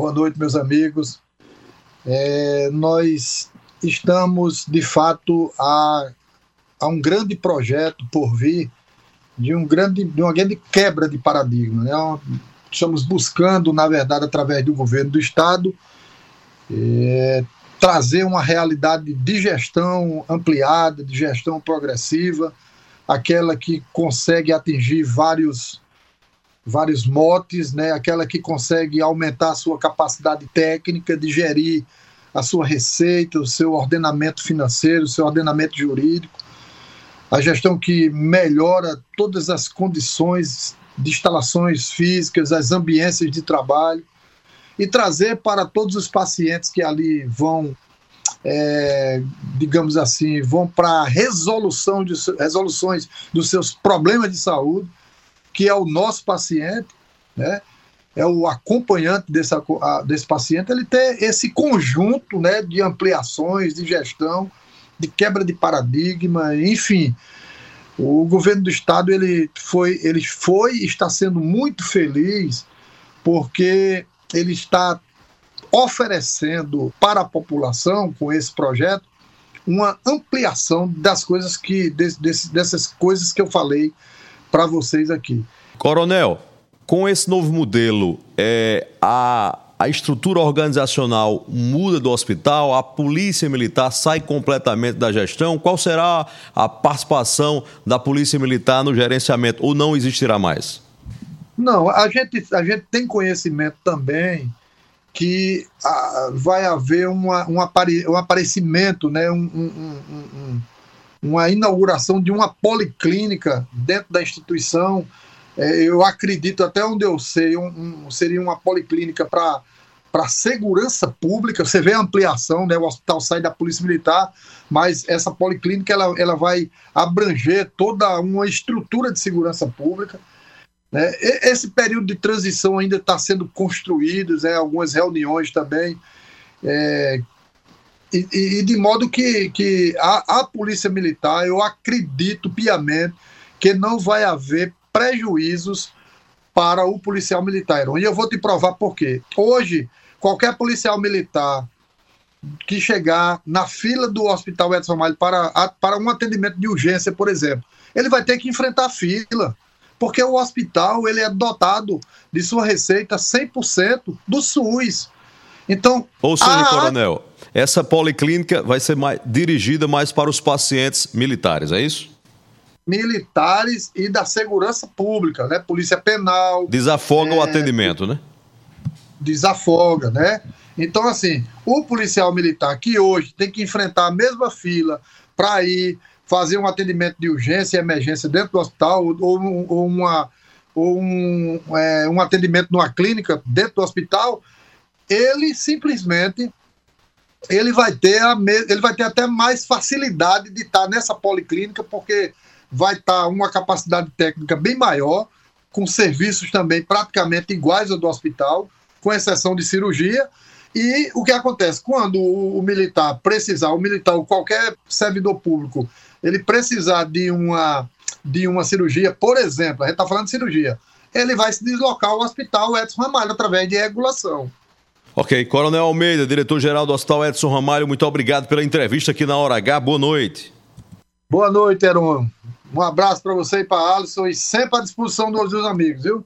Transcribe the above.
Boa noite, meus amigos. É, nós estamos, de fato, a, a um grande projeto por vir de, um grande, de uma grande quebra de paradigma. Né? Estamos buscando, na verdade, através do governo do Estado, é, trazer uma realidade de gestão ampliada, de gestão progressiva, aquela que consegue atingir vários vários motes, né? aquela que consegue aumentar a sua capacidade técnica de gerir a sua receita, o seu ordenamento financeiro, o seu ordenamento jurídico, a gestão que melhora todas as condições de instalações físicas, as ambiências de trabalho, e trazer para todos os pacientes que ali vão, é, digamos assim, vão para resolução de resoluções dos seus problemas de saúde, que é o nosso paciente, né? é o acompanhante desse, desse paciente, ele ter esse conjunto né, de ampliações, de gestão, de quebra de paradigma, enfim. O governo do estado ele foi, ele foi e está sendo muito feliz porque ele está oferecendo para a população, com esse projeto, uma ampliação das coisas que dessas coisas que eu falei para vocês aqui. Coronel, com esse novo modelo, é, a, a estrutura organizacional muda do hospital, a polícia militar sai completamente da gestão. Qual será a participação da polícia militar no gerenciamento ou não existirá mais? Não, a gente, a gente tem conhecimento também que ah, vai haver uma, um, apare, um aparecimento, né, um, um, um, uma inauguração de uma policlínica dentro da instituição. É, eu acredito, até onde eu sei, seria uma policlínica para para segurança pública, você vê a ampliação, né? O hospital sai da Polícia Militar, mas essa policlínica ela, ela vai abranger toda uma estrutura de segurança pública. Né? Esse período de transição ainda está sendo construído, né? algumas reuniões também. É, e, e, de modo que, que a, a Polícia Militar, eu acredito piamente que não vai haver prejuízos para o policial militar. E eu vou te provar por quê. Hoje, qualquer policial militar que chegar na fila do Hospital Edson Ramalho para, para um atendimento de urgência, por exemplo, ele vai ter que enfrentar a fila porque o hospital ele é dotado de sua receita 100% do SUS. Então, ou seja, a... coronel, essa policlínica vai ser mais, dirigida mais para os pacientes militares, é isso? Militares e da segurança pública, né? Polícia Penal. Desafoga é... o atendimento, né? Desafoga, né? Então, assim, o policial militar que hoje tem que enfrentar a mesma fila para ir fazer um atendimento de urgência e emergência dentro do hospital, ou, ou uma, ou um, é, um atendimento numa clínica dentro do hospital, ele simplesmente ele vai ter a ele vai ter até mais facilidade de estar nessa policlínica porque vai estar uma capacidade técnica bem maior com serviços também praticamente iguais ao do hospital com exceção de cirurgia e o que acontece quando o, o militar precisar o militar ou qualquer servidor público ele precisar de uma, de uma cirurgia, por exemplo, a gente está falando de cirurgia, ele vai se deslocar ao hospital Edson Ramalho através de regulação. Ok, Coronel Almeida, diretor-geral do Hospital Edson Ramalho, muito obrigado pela entrevista aqui na Hora H. Boa noite. Boa noite, Heron. Um abraço para você e para Alisson e sempre à disposição dos meus amigos, viu?